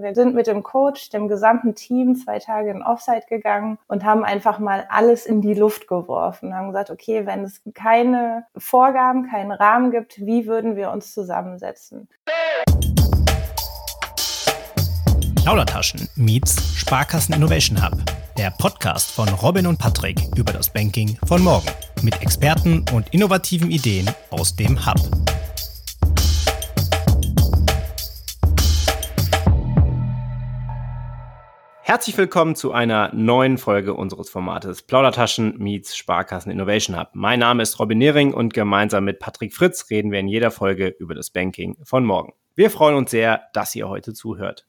Wir sind mit dem Coach, dem gesamten Team zwei Tage in Offside gegangen und haben einfach mal alles in die Luft geworfen. Haben gesagt, okay, wenn es keine Vorgaben, keinen Rahmen gibt, wie würden wir uns zusammensetzen? Plaudertaschen meets Sparkassen Innovation Hub. Der Podcast von Robin und Patrick über das Banking von morgen. Mit Experten und innovativen Ideen aus dem Hub. Herzlich willkommen zu einer neuen Folge unseres Formates Plaudertaschen meets Sparkassen Innovation Hub. Mein Name ist Robin Nehring und gemeinsam mit Patrick Fritz reden wir in jeder Folge über das Banking von morgen. Wir freuen uns sehr, dass ihr heute zuhört.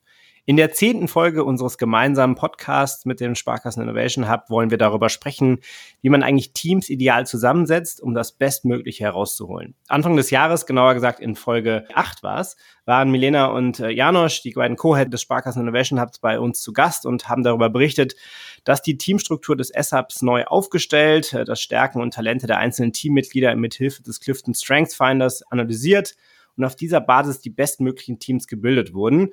In der zehnten Folge unseres gemeinsamen Podcasts mit dem Sparkassen Innovation Hub wollen wir darüber sprechen, wie man eigentlich Teams ideal zusammensetzt, um das Bestmögliche herauszuholen. Anfang des Jahres, genauer gesagt in Folge 8 war es, waren Milena und äh, Janosch, die beiden Co-Head des Sparkassen Innovation Hubs, bei uns zu Gast und haben darüber berichtet, dass die Teamstruktur des S-Hubs neu aufgestellt, äh, das Stärken und Talente der einzelnen Teammitglieder mit Hilfe des Clifton Strengths Finders analysiert und auf dieser Basis die bestmöglichen Teams gebildet wurden.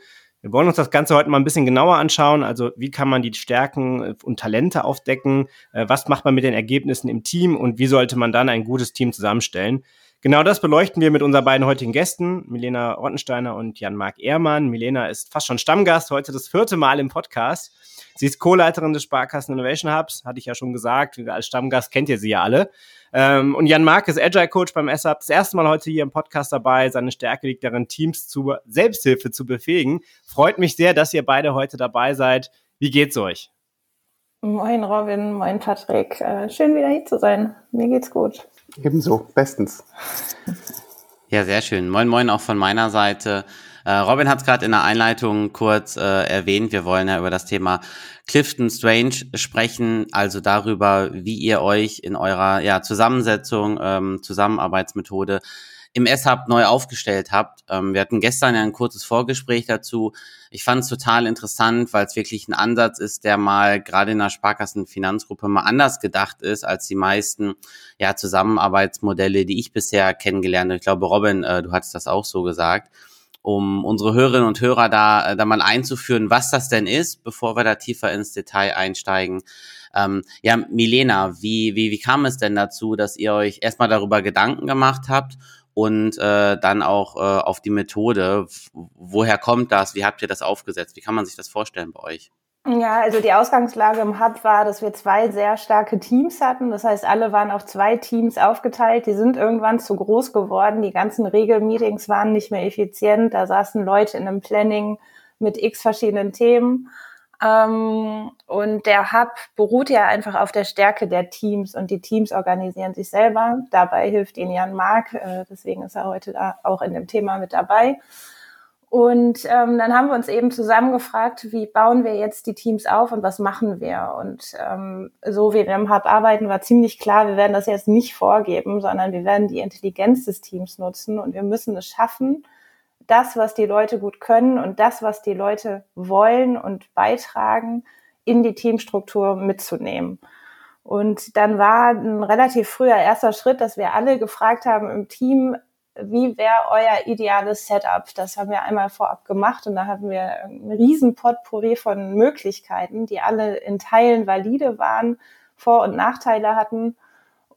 Wir wollen uns das Ganze heute mal ein bisschen genauer anschauen. Also wie kann man die Stärken äh, und Talente aufdecken? Äh, was macht man mit den Ergebnissen im Team und wie sollte man dann ein gutes Team zusammenstellen? Genau das beleuchten wir mit unseren beiden heutigen Gästen, Milena Rottensteiner und Jan-Marc Ehrmann. Milena ist fast schon Stammgast, heute das vierte Mal im Podcast. Sie ist Co-Leiterin des Sparkassen Innovation Hubs, hatte ich ja schon gesagt. Als Stammgast kennt ihr sie ja alle. Ähm, und Jan Mark ist Agile Coach beim SAP. Das erste Mal heute hier im Podcast dabei. Seine Stärke liegt darin, Teams zur Selbsthilfe zu befähigen. Freut mich sehr, dass ihr beide heute dabei seid. Wie geht's euch? Moin Robin, moin Patrick. Äh, schön wieder hier zu sein. Mir geht's gut. Ebenso, bestens. Ja, sehr schön. Moin, moin auch von meiner Seite. Äh, Robin hat es gerade in der Einleitung kurz äh, erwähnt. Wir wollen ja über das Thema Clifton Strange sprechen, also darüber, wie ihr euch in eurer ja, Zusammensetzung, ähm, Zusammenarbeitsmethode im S-Hub neu aufgestellt habt. Ähm, wir hatten gestern ja ein kurzes Vorgespräch dazu. Ich fand es total interessant, weil es wirklich ein Ansatz ist, der mal gerade in der Sparkassenfinanzgruppe mal anders gedacht ist als die meisten ja, Zusammenarbeitsmodelle, die ich bisher kennengelernt habe. Ich glaube, Robin, äh, du hattest das auch so gesagt um unsere Hörerinnen und Hörer da, äh, da mal einzuführen, was das denn ist, bevor wir da tiefer ins Detail einsteigen. Ähm, ja, Milena, wie, wie, wie kam es denn dazu, dass ihr euch erstmal darüber Gedanken gemacht habt und äh, dann auch äh, auf die Methode? Woher kommt das? Wie habt ihr das aufgesetzt? Wie kann man sich das vorstellen bei euch? Ja, also die Ausgangslage im Hub war, dass wir zwei sehr starke Teams hatten. Das heißt, alle waren auf zwei Teams aufgeteilt. Die sind irgendwann zu groß geworden. Die ganzen Regelmeetings waren nicht mehr effizient. Da saßen Leute in einem Planning mit x verschiedenen Themen. Ähm, und der Hub beruht ja einfach auf der Stärke der Teams und die Teams organisieren sich selber. Dabei hilft ihnen Jan Mark. Äh, deswegen ist er heute da auch in dem Thema mit dabei. Und ähm, dann haben wir uns eben zusammengefragt, wie bauen wir jetzt die Teams auf und was machen wir? Und ähm, so wie wir im Hub arbeiten, war ziemlich klar, wir werden das jetzt nicht vorgeben, sondern wir werden die Intelligenz des Teams nutzen und wir müssen es schaffen, das, was die Leute gut können und das, was die Leute wollen und beitragen, in die Teamstruktur mitzunehmen. Und dann war ein relativ früher erster Schritt, dass wir alle gefragt haben im Team, wie wäre euer ideales Setup? Das haben wir einmal vorab gemacht und da haben wir ein riesen Potpourri von Möglichkeiten, die alle in Teilen valide waren, Vor- und Nachteile hatten.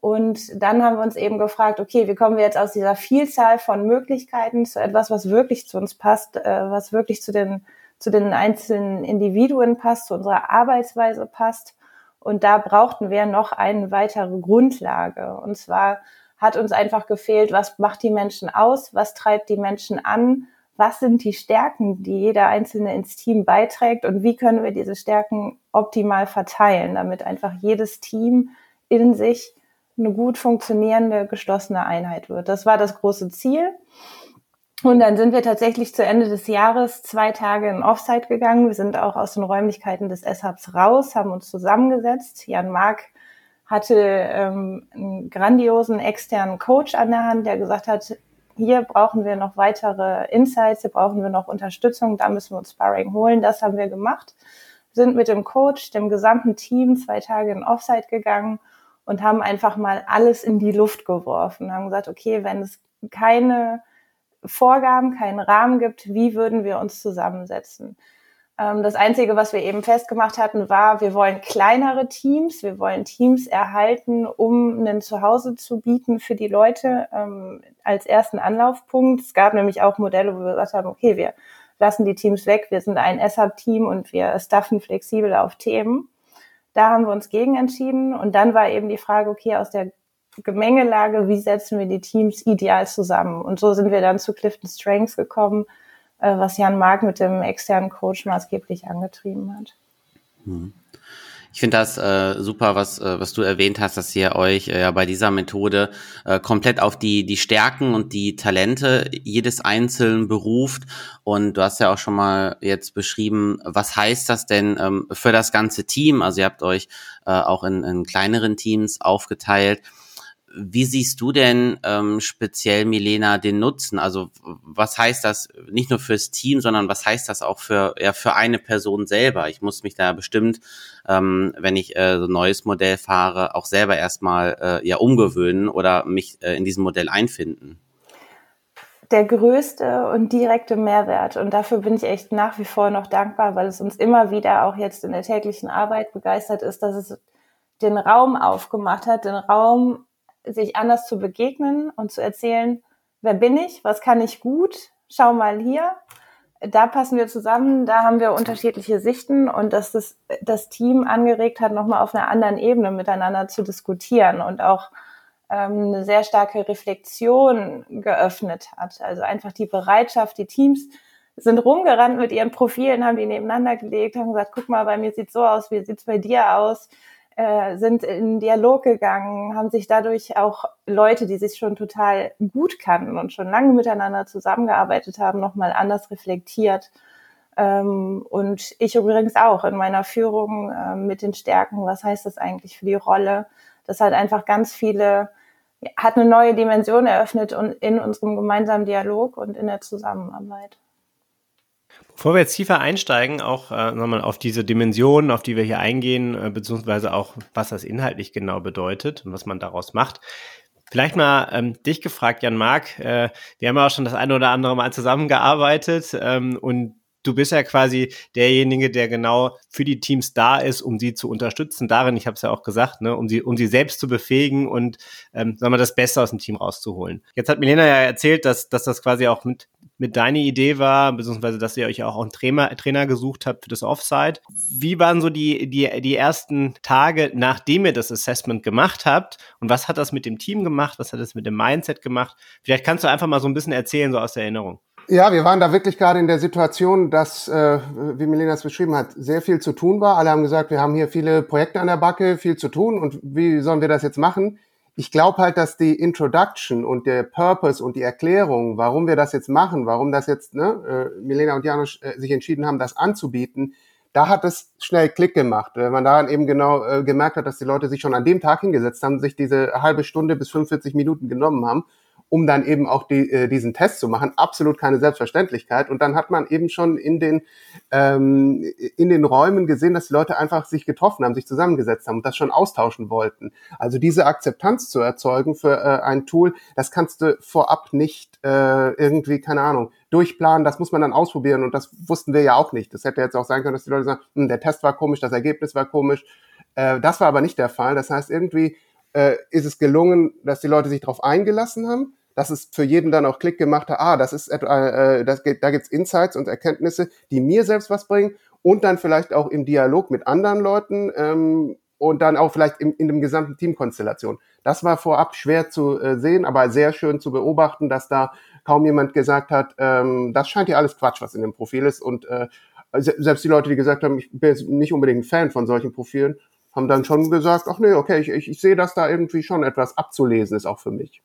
Und dann haben wir uns eben gefragt, okay, wie kommen wir jetzt aus dieser Vielzahl von Möglichkeiten zu etwas, was wirklich zu uns passt, äh, was wirklich zu den, zu den einzelnen Individuen passt, zu unserer Arbeitsweise passt. Und da brauchten wir noch eine weitere Grundlage. Und zwar hat uns einfach gefehlt, was macht die Menschen aus, was treibt die Menschen an, was sind die Stärken, die jeder Einzelne ins Team beiträgt und wie können wir diese Stärken optimal verteilen, damit einfach jedes Team in sich eine gut funktionierende, geschlossene Einheit wird. Das war das große Ziel. Und dann sind wir tatsächlich zu Ende des Jahres zwei Tage in Offsite gegangen. Wir sind auch aus den Räumlichkeiten des S-Hubs raus, haben uns zusammengesetzt. Jan Mark hatte ähm, einen grandiosen externen Coach an der Hand, der gesagt hat, hier brauchen wir noch weitere Insights, hier brauchen wir noch Unterstützung, da müssen wir uns Sparring holen. Das haben wir gemacht, sind mit dem Coach, dem gesamten Team zwei Tage in Offsite gegangen und haben einfach mal alles in die Luft geworfen, haben gesagt, okay, wenn es keine Vorgaben, keinen Rahmen gibt, wie würden wir uns zusammensetzen? Ähm, das Einzige, was wir eben festgemacht hatten, war, wir wollen kleinere Teams, wir wollen Teams erhalten, um ein Zuhause zu bieten für die Leute ähm, als ersten Anlaufpunkt. Es gab nämlich auch Modelle, wo wir gesagt haben, okay, wir lassen die Teams weg, wir sind ein SAP-Team und wir staffen flexibel auf Themen. Da haben wir uns gegen entschieden und dann war eben die Frage, okay, aus der Gemengelage, wie setzen wir die Teams ideal zusammen? Und so sind wir dann zu Clifton Strengths gekommen, äh, was Jan Mark mit dem externen Coach maßgeblich angetrieben hat. Hm. Ich finde das äh, super, was, äh, was du erwähnt hast, dass ihr euch äh, bei dieser Methode äh, komplett auf die, die Stärken und die Talente jedes Einzelnen beruft. Und du hast ja auch schon mal jetzt beschrieben, was heißt das denn ähm, für das ganze Team? Also ihr habt euch äh, auch in, in kleineren Teams aufgeteilt. Wie siehst du denn ähm, speziell, Milena, den Nutzen? Also was heißt das nicht nur fürs Team, sondern was heißt das auch für, ja, für eine Person selber? Ich muss mich da bestimmt, ähm, wenn ich äh, so ein neues Modell fahre, auch selber erstmal äh, ja umgewöhnen oder mich äh, in diesem Modell einfinden. Der größte und direkte Mehrwert, und dafür bin ich echt nach wie vor noch dankbar, weil es uns immer wieder auch jetzt in der täglichen Arbeit begeistert ist, dass es den Raum aufgemacht hat, den Raum sich anders zu begegnen und zu erzählen, wer bin ich, was kann ich gut, schau mal hier, da passen wir zusammen, da haben wir unterschiedliche Sichten und dass das, das Team angeregt hat, nochmal auf einer anderen Ebene miteinander zu diskutieren und auch ähm, eine sehr starke Reflexion geöffnet hat. Also einfach die Bereitschaft, die Teams sind rumgerannt mit ihren Profilen, haben die nebeneinander gelegt, haben gesagt, guck mal, bei mir sieht so aus, wie sieht's bei dir aus? Äh, sind in Dialog gegangen, haben sich dadurch auch Leute, die sich schon total gut kannten und schon lange miteinander zusammengearbeitet haben, nochmal anders reflektiert. Ähm, und ich übrigens auch in meiner Führung äh, mit den Stärken, was heißt das eigentlich für die Rolle? Das hat einfach ganz viele, hat eine neue Dimension eröffnet und in unserem gemeinsamen Dialog und in der Zusammenarbeit. Bevor wir jetzt tiefer einsteigen, auch äh, nochmal auf diese Dimensionen, auf die wir hier eingehen, äh, beziehungsweise auch, was das inhaltlich genau bedeutet und was man daraus macht. Vielleicht mal ähm, dich gefragt, Jan Mark. Äh, wir haben ja auch schon das eine oder andere Mal zusammengearbeitet ähm, und du bist ja quasi derjenige, der genau für die Teams da ist, um sie zu unterstützen. Darin, ich habe es ja auch gesagt, ne, um sie, um sie selbst zu befähigen und ähm, sagen wir, das Beste aus dem Team rauszuholen. Jetzt hat Milena ja erzählt, dass, dass das quasi auch mit, mit deiner Idee war, beziehungsweise dass ihr euch auch einen Trainer, Trainer gesucht habt für das Offside. Wie waren so die, die, die ersten Tage, nachdem ihr das Assessment gemacht habt? Und was hat das mit dem Team gemacht? Was hat das mit dem Mindset gemacht? Vielleicht kannst du einfach mal so ein bisschen erzählen, so aus der Erinnerung. Ja, wir waren da wirklich gerade in der Situation, dass, äh, wie Milena es beschrieben hat, sehr viel zu tun war. Alle haben gesagt, wir haben hier viele Projekte an der Backe, viel zu tun und wie sollen wir das jetzt machen? Ich glaube halt, dass die Introduction und der Purpose und die Erklärung, warum wir das jetzt machen, warum das jetzt ne, äh, Milena und Janusz äh, sich entschieden haben, das anzubieten, da hat es schnell Klick gemacht, weil man daran eben genau äh, gemerkt hat, dass die Leute sich schon an dem Tag hingesetzt haben, sich diese halbe Stunde bis 45 Minuten genommen haben um dann eben auch die, äh, diesen Test zu machen. Absolut keine Selbstverständlichkeit. Und dann hat man eben schon in den, ähm, in den Räumen gesehen, dass die Leute einfach sich getroffen haben, sich zusammengesetzt haben und das schon austauschen wollten. Also diese Akzeptanz zu erzeugen für äh, ein Tool, das kannst du vorab nicht äh, irgendwie, keine Ahnung, durchplanen. Das muss man dann ausprobieren und das wussten wir ja auch nicht. Das hätte jetzt auch sein können, dass die Leute sagen, hm, der Test war komisch, das Ergebnis war komisch. Äh, das war aber nicht der Fall. Das heißt, irgendwie äh, ist es gelungen, dass die Leute sich darauf eingelassen haben dass es für jeden dann auch Klick gemacht hat, ah, das ist äh, das geht, da gibt's Insights und Erkenntnisse, die mir selbst was bringen und dann vielleicht auch im Dialog mit anderen Leuten ähm, und dann auch vielleicht im, in dem gesamten Teamkonstellation. Das war vorab schwer zu äh, sehen, aber sehr schön zu beobachten, dass da kaum jemand gesagt hat, ähm, das scheint ja alles Quatsch, was in dem Profil ist. Und äh, selbst die Leute, die gesagt haben, ich bin nicht unbedingt ein Fan von solchen Profilen, haben dann schon gesagt, ach nee, okay, ich, ich, ich sehe, dass da irgendwie schon etwas abzulesen ist, auch für mich.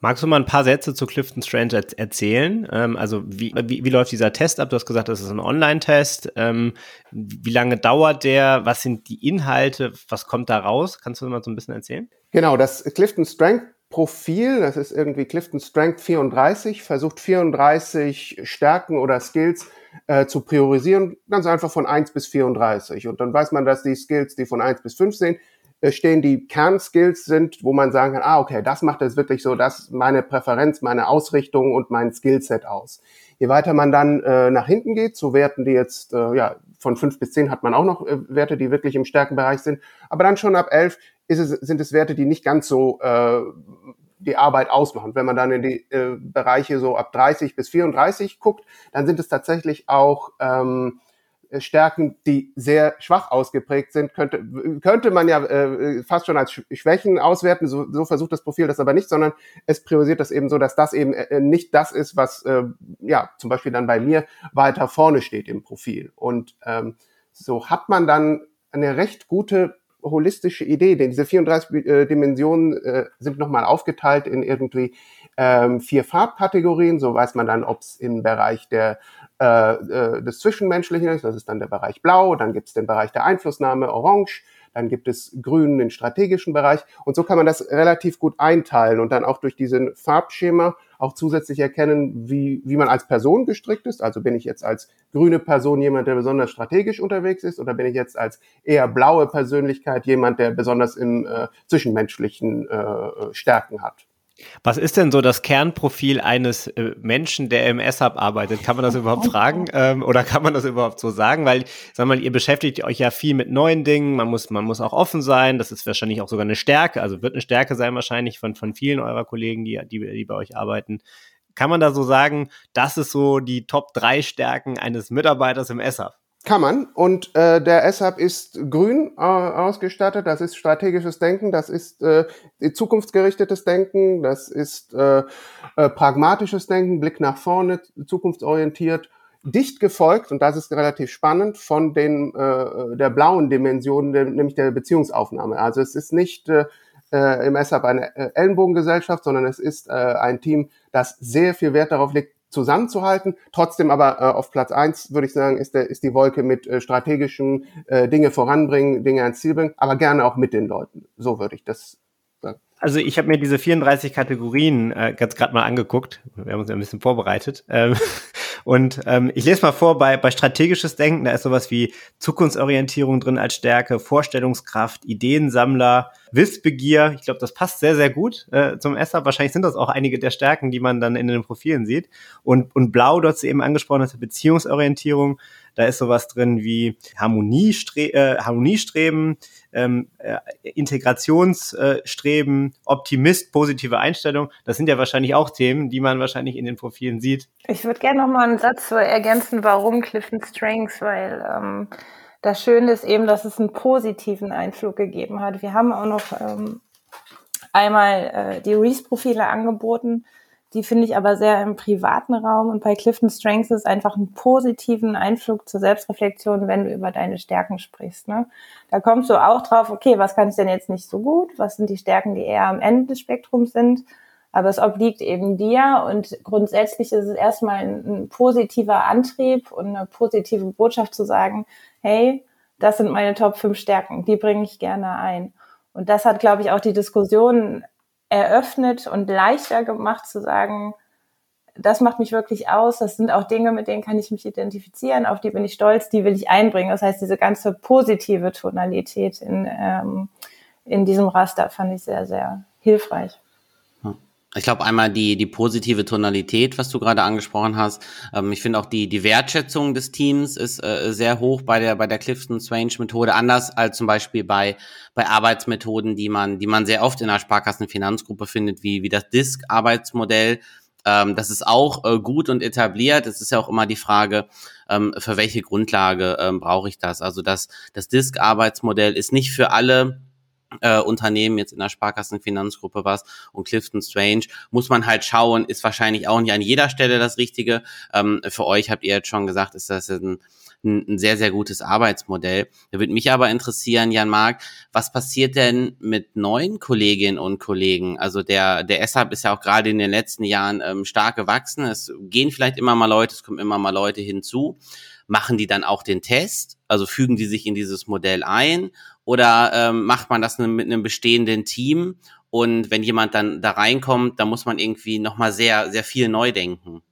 Magst du mal ein paar Sätze zu Clifton Strange erzählen? Ähm, also wie, wie, wie, läuft dieser Test ab? Du hast gesagt, das ist ein Online-Test. Ähm, wie lange dauert der? Was sind die Inhalte? Was kommt da raus? Kannst du mal so ein bisschen erzählen? Genau, das Clifton Strength Profil, das ist irgendwie Clifton Strength 34, versucht 34 Stärken oder Skills äh, zu priorisieren, ganz einfach von 1 bis 34. Und dann weiß man, dass die Skills, die von 1 bis 5 sind, stehen, die Kernskills sind, wo man sagen kann, ah, okay, das macht jetzt wirklich so, das meine Präferenz, meine Ausrichtung und mein Skillset aus. Je weiter man dann äh, nach hinten geht, zu Werten, die jetzt, äh, ja, von fünf bis zehn hat man auch noch äh, Werte, die wirklich im Stärkenbereich sind. Aber dann schon ab elf ist es, sind es Werte, die nicht ganz so äh, die Arbeit ausmachen. Wenn man dann in die äh, Bereiche so ab 30 bis 34 guckt, dann sind es tatsächlich auch ähm, Stärken, die sehr schwach ausgeprägt sind, könnte, könnte man ja äh, fast schon als Schwächen auswerten. So, so versucht das Profil das aber nicht, sondern es priorisiert das eben so, dass das eben äh, nicht das ist, was äh, ja zum Beispiel dann bei mir weiter vorne steht im Profil. Und ähm, so hat man dann eine recht gute holistische Idee, denn diese 34 äh, Dimensionen äh, sind nochmal aufgeteilt in irgendwie ähm, vier Farbkategorien. So weiß man dann, ob es im Bereich der, äh, äh, des Zwischenmenschlichen ist, das ist dann der Bereich Blau, dann gibt es den Bereich der Einflussnahme Orange, dann gibt es Grün den strategischen Bereich und so kann man das relativ gut einteilen und dann auch durch diesen Farbschema auch zusätzlich erkennen, wie, wie man als Person gestrickt ist. Also bin ich jetzt als grüne Person jemand, der besonders strategisch unterwegs ist oder bin ich jetzt als eher blaue Persönlichkeit jemand, der besonders im äh, zwischenmenschlichen äh, Stärken hat. Was ist denn so das Kernprofil eines äh, Menschen, der im S-Hub arbeitet? Kann man das überhaupt fragen? Ähm, oder kann man das überhaupt so sagen? Weil, sag mal, ihr beschäftigt euch ja viel mit neuen Dingen. Man muss, man muss auch offen sein. Das ist wahrscheinlich auch sogar eine Stärke. Also wird eine Stärke sein wahrscheinlich von, von vielen eurer Kollegen, die, die, die bei euch arbeiten. Kann man da so sagen, das ist so die Top drei Stärken eines Mitarbeiters im S-Hub? Kann man. Und äh, der SAP ist grün äh, ausgestattet. Das ist strategisches Denken, das ist äh, zukunftsgerichtetes Denken, das ist äh, äh, pragmatisches Denken, Blick nach vorne, zukunftsorientiert. Dicht gefolgt, und das ist relativ spannend, von den äh, der blauen Dimension, der, nämlich der Beziehungsaufnahme. Also es ist nicht äh, äh im SAP eine äh, Ellenbogengesellschaft, sondern es ist äh, ein Team, das sehr viel Wert darauf legt, zusammenzuhalten. Trotzdem aber äh, auf Platz eins würde ich sagen, ist, der, ist die Wolke mit äh, strategischen äh, Dinge voranbringen, Dinge ans Ziel bringen, aber gerne auch mit den Leuten. So würde ich das sagen. Also ich habe mir diese 34 Kategorien äh, ganz gerade mal angeguckt. Wir haben uns ja ein bisschen vorbereitet. Ähm, und ähm, ich lese mal vor, bei, bei strategisches Denken, da ist sowas wie Zukunftsorientierung drin als Stärke, Vorstellungskraft, Ideensammler, Wissbegier. Ich glaube, das passt sehr, sehr gut äh, zum ESSA. Wahrscheinlich sind das auch einige der Stärken, die man dann in den Profilen sieht. Und, und Blau, dort eben angesprochen hast, Beziehungsorientierung. Da ist sowas drin wie Harmoniestre äh, Harmoniestreben, ähm, äh, Integrationsstreben, Optimist, positive Einstellung. Das sind ja wahrscheinlich auch Themen, die man wahrscheinlich in den Profilen sieht. Ich würde gerne noch mal einen Satz so ergänzen, warum Clifton Strengths, weil ähm, das Schöne ist eben, dass es einen positiven Einflug gegeben hat. Wir haben auch noch ähm, einmal äh, die Reese-Profile angeboten, die finde ich aber sehr im privaten Raum und bei Clifton Strengths ist einfach einen positiven Einflug zur Selbstreflexion, wenn du über deine Stärken sprichst. Ne? Da kommst du auch drauf, okay, was kann ich denn jetzt nicht so gut? Was sind die Stärken, die eher am Ende des Spektrums sind? Aber es obliegt eben dir und grundsätzlich ist es erstmal ein, positiver Antrieb und eine positive Botschaft zu sagen, hey, das sind meine Top 5 Stärken, die bringe ich gerne ein. Und das hat, glaube ich, auch die Diskussion eröffnet und leichter gemacht zu sagen, das macht mich wirklich aus. Das sind auch Dinge, mit denen kann ich mich identifizieren, auf die bin ich stolz, die will ich einbringen. Das heißt, diese ganze positive Tonalität in, ähm, in diesem Raster fand ich sehr, sehr hilfreich. Ich glaube einmal die, die positive Tonalität, was du gerade angesprochen hast. Ähm, ich finde auch die, die Wertschätzung des Teams ist äh, sehr hoch bei der, bei der Clifton Strange Methode, anders als zum Beispiel bei, bei Arbeitsmethoden, die man, die man sehr oft in der Sparkassenfinanzgruppe findet, wie, wie das DISC-Arbeitsmodell. Ähm, das ist auch äh, gut und etabliert. Es ist ja auch immer die Frage, ähm, für welche Grundlage ähm, brauche ich das? Also das, das DISC-Arbeitsmodell ist nicht für alle äh, Unternehmen jetzt in der Sparkassenfinanzgruppe was und Clifton Strange, muss man halt schauen, ist wahrscheinlich auch nicht an jeder Stelle das Richtige. Ähm, für euch habt ihr jetzt schon gesagt, ist das ein, ein sehr, sehr gutes Arbeitsmodell. Da würde mich aber interessieren, Jan Mark, was passiert denn mit neuen Kolleginnen und Kollegen? Also der, der SAP ist ja auch gerade in den letzten Jahren ähm, stark gewachsen. Es gehen vielleicht immer mal Leute, es kommen immer mal Leute hinzu. Machen die dann auch den Test? Also fügen die sich in dieses Modell ein? Oder ähm, macht man das mit einem bestehenden Team? Und wenn jemand dann da reinkommt, dann muss man irgendwie nochmal sehr, sehr viel neu denken.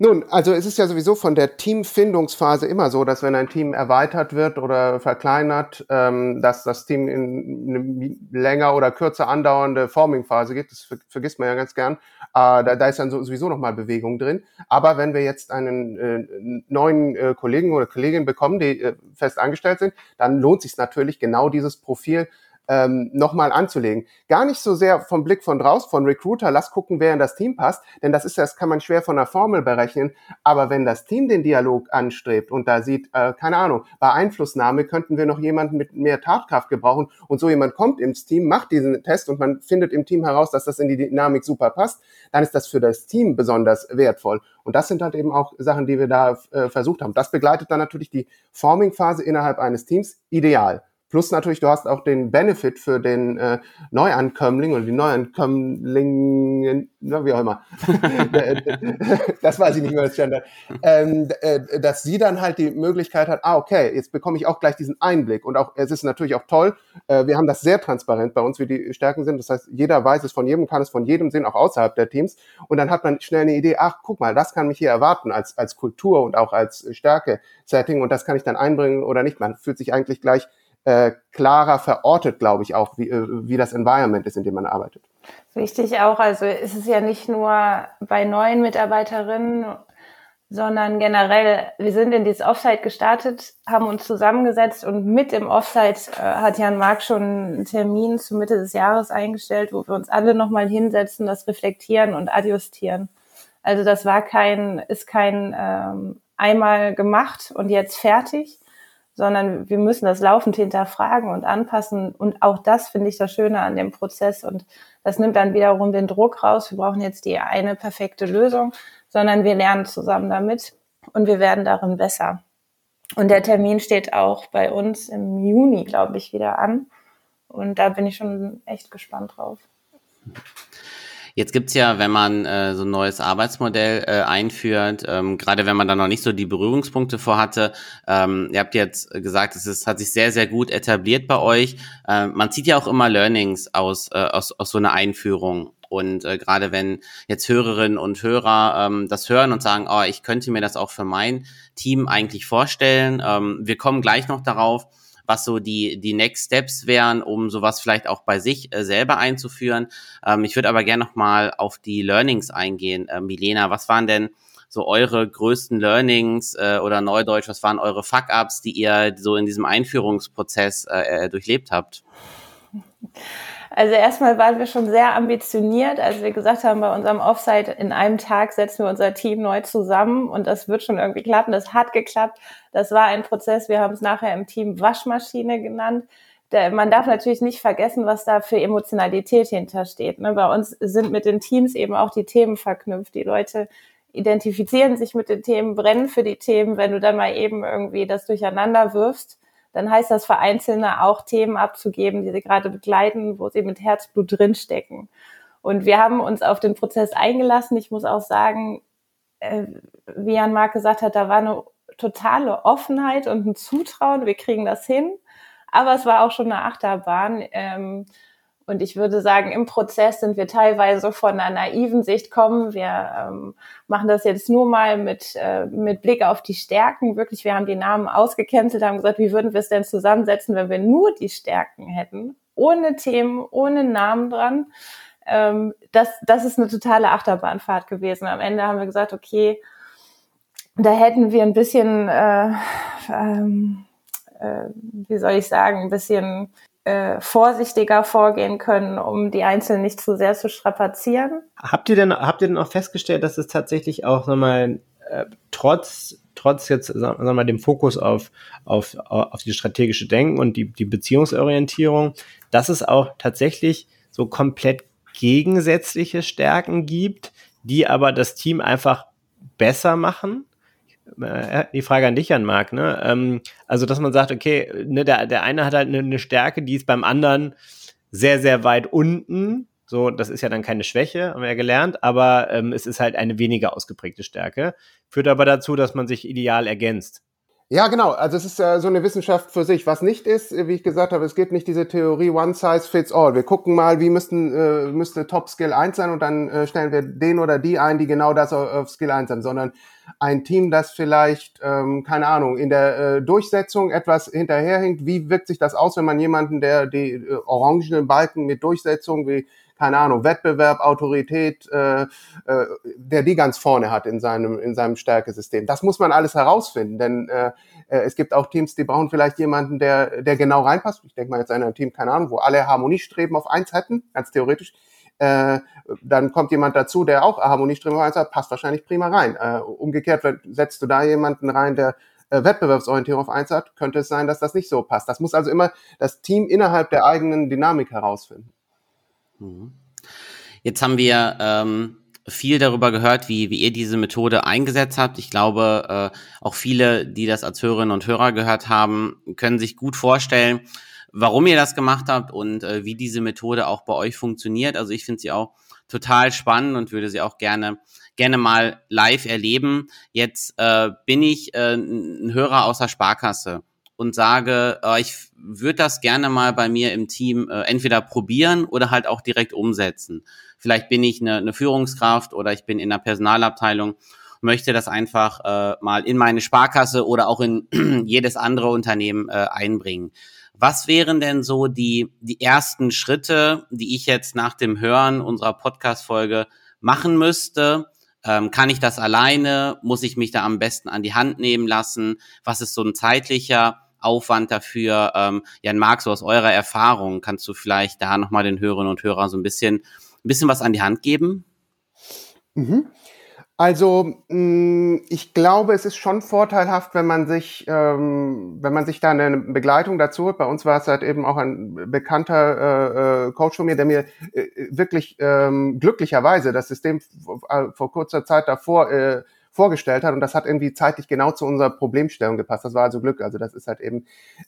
Nun, also es ist ja sowieso von der Teamfindungsphase immer so, dass wenn ein Team erweitert wird oder verkleinert, ähm, dass das Team in eine länger oder kürzer andauernde Forming-Phase geht. Das ver vergisst man ja ganz gern. Äh, da, da ist dann sowieso nochmal Bewegung drin. Aber wenn wir jetzt einen äh, neuen äh, Kollegen oder Kollegin bekommen, die äh, fest angestellt sind, dann lohnt sich natürlich genau dieses Profil ähm, nochmal anzulegen. Gar nicht so sehr vom Blick von draußen, von Recruiter, lass gucken, wer in das Team passt, denn das ist, das kann man schwer von der Formel berechnen. Aber wenn das Team den Dialog anstrebt und da sieht, äh, keine Ahnung, bei Einflussnahme könnten wir noch jemanden mit mehr Tatkraft gebrauchen und so jemand kommt ins Team, macht diesen Test und man findet im Team heraus, dass das in die Dynamik super passt, dann ist das für das Team besonders wertvoll. Und das sind halt eben auch Sachen, die wir da äh, versucht haben. Das begleitet dann natürlich die Forming-Phase innerhalb eines Teams ideal. Plus natürlich, du hast auch den Benefit für den äh, Neuankömmling oder die Neuankömmlinge, na, wie auch immer. das weiß ich nicht mehr, das Gender. Ähm, äh, dass sie dann halt die Möglichkeit hat, ah, okay, jetzt bekomme ich auch gleich diesen Einblick. Und auch, es ist natürlich auch toll, äh, wir haben das sehr transparent bei uns, wie die Stärken sind. Das heißt, jeder weiß es von jedem, kann es von jedem sehen, auch außerhalb der Teams. Und dann hat man schnell eine Idee, ach, guck mal, das kann mich hier erwarten als, als Kultur und auch als Stärke-Setting. Und das kann ich dann einbringen oder nicht. Man fühlt sich eigentlich gleich äh, klarer verortet, glaube ich, auch, wie, äh, wie das Environment ist, in dem man arbeitet. Wichtig auch, also ist es ja nicht nur bei neuen Mitarbeiterinnen, sondern generell, wir sind in dieses Offsite gestartet, haben uns zusammengesetzt und mit dem Offsite äh, hat Jan Mark schon einen Termin zur Mitte des Jahres eingestellt, wo wir uns alle nochmal hinsetzen, das reflektieren und adjustieren. Also das war kein, ist kein ähm, einmal gemacht und jetzt fertig, sondern wir müssen das laufend hinterfragen und anpassen. Und auch das finde ich das Schöne an dem Prozess. Und das nimmt dann wiederum den Druck raus. Wir brauchen jetzt die eine perfekte Lösung, sondern wir lernen zusammen damit und wir werden darin besser. Und der Termin steht auch bei uns im Juni, glaube ich, wieder an. Und da bin ich schon echt gespannt drauf. Jetzt gibt's ja, wenn man äh, so ein neues Arbeitsmodell äh, einführt, ähm, gerade wenn man da noch nicht so die Berührungspunkte vorhatte, ähm, ihr habt jetzt gesagt, es ist, hat sich sehr, sehr gut etabliert bei euch. Äh, man zieht ja auch immer Learnings aus, äh, aus, aus so einer Einführung. Und äh, gerade wenn jetzt Hörerinnen und Hörer ähm, das hören und sagen, oh, ich könnte mir das auch für mein Team eigentlich vorstellen. Ähm, wir kommen gleich noch darauf was so die, die Next Steps wären, um sowas vielleicht auch bei sich äh, selber einzuführen. Ähm, ich würde aber gerne nochmal auf die Learnings eingehen. Äh, Milena, was waren denn so eure größten Learnings äh, oder Neudeutsch, was waren eure Fuck-Ups, die ihr so in diesem Einführungsprozess äh, äh durchlebt habt? Also erstmal waren wir schon sehr ambitioniert, als wir gesagt haben, bei unserem Offsite in einem Tag setzen wir unser Team neu zusammen und das wird schon irgendwie klappen. Das hat geklappt. Das war ein Prozess. Wir haben es nachher im Team Waschmaschine genannt. Man darf natürlich nicht vergessen, was da für Emotionalität hintersteht. Ne? Bei uns sind mit den Teams eben auch die Themen verknüpft. Die Leute identifizieren sich mit den Themen, brennen für die Themen. Wenn du dann mal eben irgendwie das durcheinander wirfst, dann heißt das für Einzelne auch Themen abzugeben, die sie gerade begleiten, wo sie mit Herzblut drinstecken. Und wir haben uns auf den Prozess eingelassen. Ich muss auch sagen, äh, wie Jan Mark gesagt hat, da war eine totale Offenheit und ein Zutrauen. Wir kriegen das hin. Aber es war auch schon eine Achterbahn. Ähm, und ich würde sagen, im Prozess sind wir teilweise von einer naiven Sicht kommen. Wir ähm, machen das jetzt nur mal mit, äh, mit Blick auf die Stärken. Wirklich, wir haben die Namen ausgecancelt, haben gesagt, wie würden wir es denn zusammensetzen, wenn wir nur die Stärken hätten? Ohne Themen, ohne Namen dran. Ähm, das, das ist eine totale Achterbahnfahrt gewesen. Am Ende haben wir gesagt, okay, da hätten wir ein bisschen, äh, ähm, äh, wie soll ich sagen, ein bisschen äh, vorsichtiger vorgehen können, um die Einzelnen nicht zu sehr zu strapazieren. Habt ihr denn, habt ihr denn auch festgestellt, dass es tatsächlich auch nochmal äh, trotz trotz jetzt sagen wir mal dem Fokus auf auf auf die strategische Denken und die die Beziehungsorientierung, dass es auch tatsächlich so komplett gegensätzliche Stärken gibt, die aber das Team einfach besser machen die Frage an dich, Jan Marc, ne? Ähm, also, dass man sagt, okay, ne, der, der eine hat halt eine, eine Stärke, die ist beim anderen sehr, sehr weit unten. So, das ist ja dann keine Schwäche, haben wir ja gelernt, aber ähm, es ist halt eine weniger ausgeprägte Stärke. Führt aber dazu, dass man sich ideal ergänzt. Ja, genau. Also es ist ja so eine Wissenschaft für sich. Was nicht ist, wie ich gesagt habe, es gibt nicht diese Theorie One Size Fits All. Wir gucken mal, wie müssten, äh, müsste Top Skill 1 sein und dann äh, stellen wir den oder die ein, die genau das auf, auf Skill 1 haben, sondern ein Team, das vielleicht, ähm, keine Ahnung, in der äh, Durchsetzung etwas hinterherhinkt. Wie wirkt sich das aus, wenn man jemanden, der die äh, orangenen Balken mit Durchsetzung wie keine Ahnung, Wettbewerb, Autorität, äh, äh, der die ganz vorne hat in seinem, in seinem Stärkesystem. Das muss man alles herausfinden, denn äh, äh, es gibt auch Teams, die brauchen vielleicht jemanden, der, der genau reinpasst. Ich denke mal jetzt an ein Team, keine Ahnung, wo alle Harmoniestreben auf eins hätten, ganz theoretisch. Äh, dann kommt jemand dazu, der auch Harmoniestreben auf eins hat, passt wahrscheinlich prima rein. Äh, umgekehrt setzt du da jemanden rein, der äh, Wettbewerbsorientierung auf eins hat, könnte es sein, dass das nicht so passt. Das muss also immer das Team innerhalb der eigenen Dynamik herausfinden. Mhm. Jetzt haben wir ähm, viel darüber gehört, wie, wie ihr diese Methode eingesetzt habt. Ich glaube, äh, auch viele, die das als Hörerinnen und Hörer gehört haben, können sich gut vorstellen, warum ihr das gemacht habt und äh, wie diese Methode auch bei euch funktioniert. Also ich finde sie auch total spannend und würde sie auch gerne gerne mal live erleben. Jetzt äh, bin ich äh, ein Hörer aus der Sparkasse und sage, äh, ich würde das gerne mal bei mir im Team äh, entweder probieren oder halt auch direkt umsetzen. Vielleicht bin ich eine, eine Führungskraft oder ich bin in der Personalabteilung möchte das einfach äh, mal in meine Sparkasse oder auch in jedes andere Unternehmen äh, einbringen. Was wären denn so die, die ersten Schritte, die ich jetzt nach dem Hören unserer Podcast-Folge machen müsste? Ähm, kann ich das alleine? Muss ich mich da am besten an die Hand nehmen lassen? Was ist so ein zeitlicher Aufwand dafür? Ähm, Jan Marc, so aus eurer Erfahrung, kannst du vielleicht da nochmal den Hörerinnen und Hörern so ein bisschen, ein bisschen was an die Hand geben? Mhm. Also mm, ich glaube, es ist schon vorteilhaft, wenn man sich, ähm, wenn man sich da eine Begleitung dazu hat. Bei uns war es halt eben auch ein bekannter äh, äh Coach von mir, der mir äh, wirklich ähm, glücklicherweise das System vor, vor kurzer Zeit davor äh, vorgestellt hat und das hat irgendwie zeitlich genau zu unserer Problemstellung gepasst. Das war also Glück. Also das ist halt eben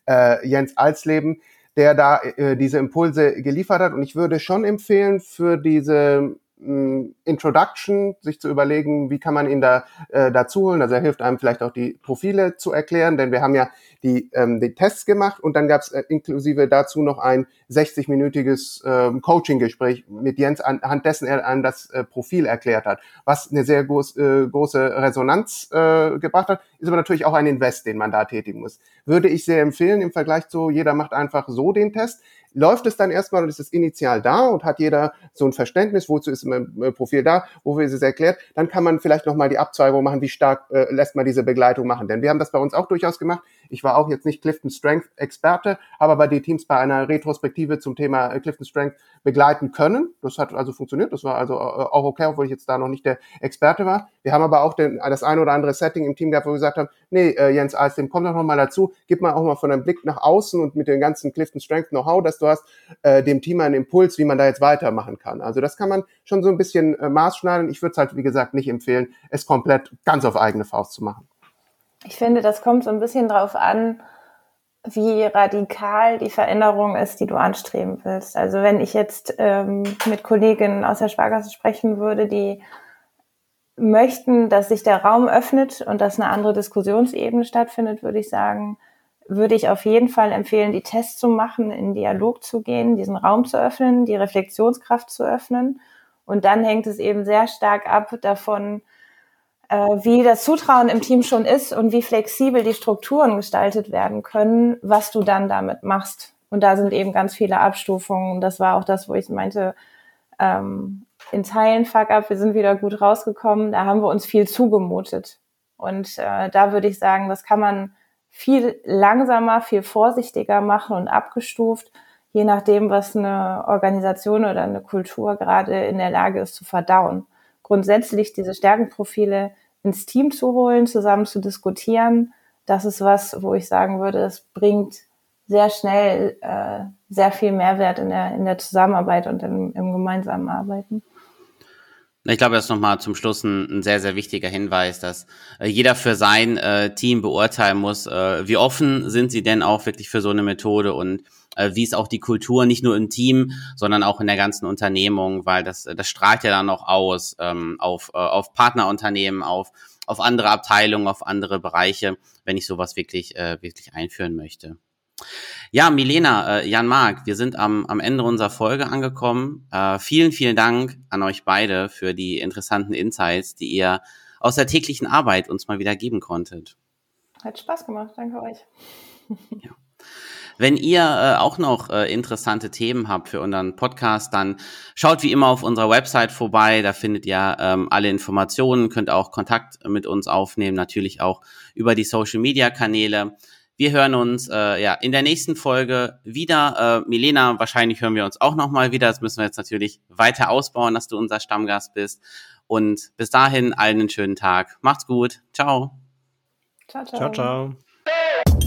äh, Jens Alsleben, der da äh, diese Impulse geliefert hat und ich würde schon empfehlen für diese Introduction, sich zu überlegen, wie kann man ihn da äh, dazu holen. Also er hilft einem vielleicht auch die Profile zu erklären, denn wir haben ja die, ähm, die Tests gemacht und dann gab es äh, inklusive dazu noch ein 60-minütiges ähm, Coaching-Gespräch mit Jens, anhand dessen er einem das äh, Profil erklärt hat, was eine sehr groß, äh, große Resonanz äh, gebracht hat, ist aber natürlich auch ein Invest, den man da tätigen muss. Würde ich sehr empfehlen im Vergleich zu, jeder macht einfach so den Test läuft es dann erstmal und ist es initial da und hat jeder so ein Verständnis, wozu ist mein Profil da, wofür ist es erklärt, dann kann man vielleicht nochmal die Abzweigung machen, wie stark äh, lässt man diese Begleitung machen. Denn wir haben das bei uns auch durchaus gemacht. Ich war auch jetzt nicht Clifton Strength Experte, habe aber die Teams bei einer Retrospektive zum Thema äh, Clifton Strength begleiten können. Das hat also funktioniert. Das war also äh, auch okay, obwohl ich jetzt da noch nicht der Experte war. Wir haben aber auch den, das ein oder andere Setting im Team gehabt, wo wir gesagt haben, nee, äh, Jens Alstem, komm doch noch mal dazu, gib mal auch mal von einem Blick nach außen und mit dem ganzen Clifton Strength Know-how, das du hast, äh, dem Team einen Impuls, wie man da jetzt weitermachen kann. Also das kann man schon so ein bisschen äh, maßschneiden. Ich würde es halt, wie gesagt, nicht empfehlen, es komplett ganz auf eigene Faust zu machen. Ich finde, das kommt so ein bisschen drauf an, wie radikal die Veränderung ist, die du anstreben willst. Also wenn ich jetzt ähm, mit Kolleginnen aus der Sparkasse sprechen würde, die möchten, dass sich der Raum öffnet und dass eine andere Diskussionsebene stattfindet, würde ich sagen, würde ich auf jeden Fall empfehlen, die Tests zu machen, in Dialog zu gehen, diesen Raum zu öffnen, die Reflexionskraft zu öffnen. Und dann hängt es eben sehr stark ab davon, wie das Zutrauen im Team schon ist und wie flexibel die Strukturen gestaltet werden können, was du dann damit machst. Und da sind eben ganz viele Abstufungen. Das war auch das, wo ich meinte, ähm, in Teilen Fuck up, wir sind wieder gut rausgekommen. Da haben wir uns viel zugemutet. Und äh, da würde ich sagen, das kann man viel langsamer, viel vorsichtiger machen und abgestuft, je nachdem, was eine Organisation oder eine Kultur gerade in der Lage ist zu verdauen grundsätzlich diese Stärkenprofile ins Team zu holen, zusammen zu diskutieren, das ist was, wo ich sagen würde, es bringt sehr schnell äh, sehr viel Mehrwert in der, in der Zusammenarbeit und im, im gemeinsamen Arbeiten. Ich glaube, das ist nochmal zum Schluss ein, ein, sehr, sehr wichtiger Hinweis, dass äh, jeder für sein äh, Team beurteilen muss, äh, wie offen sind sie denn auch wirklich für so eine Methode und äh, wie ist auch die Kultur, nicht nur im Team, sondern auch in der ganzen Unternehmung, weil das, das strahlt ja dann auch aus ähm, auf, äh, auf Partnerunternehmen, auf auf andere Abteilungen, auf andere Bereiche, wenn ich sowas wirklich, äh, wirklich einführen möchte. Ja, Milena, äh, Jan Marc, wir sind am, am Ende unserer Folge angekommen. Äh, vielen, vielen Dank an euch beide für die interessanten Insights, die ihr aus der täglichen Arbeit uns mal wieder geben konntet. Hat Spaß gemacht, danke euch. Ja. Wenn ihr äh, auch noch äh, interessante Themen habt für unseren Podcast, dann schaut wie immer auf unserer Website vorbei. Da findet ihr ähm, alle Informationen, könnt auch Kontakt mit uns aufnehmen, natürlich auch über die Social-Media-Kanäle. Wir hören uns äh, ja in der nächsten Folge wieder. Äh, Milena, wahrscheinlich hören wir uns auch nochmal wieder. Das müssen wir jetzt natürlich weiter ausbauen, dass du unser Stammgast bist. Und bis dahin allen einen schönen Tag. Macht's gut. Ciao. Ciao, ciao. ciao, ciao.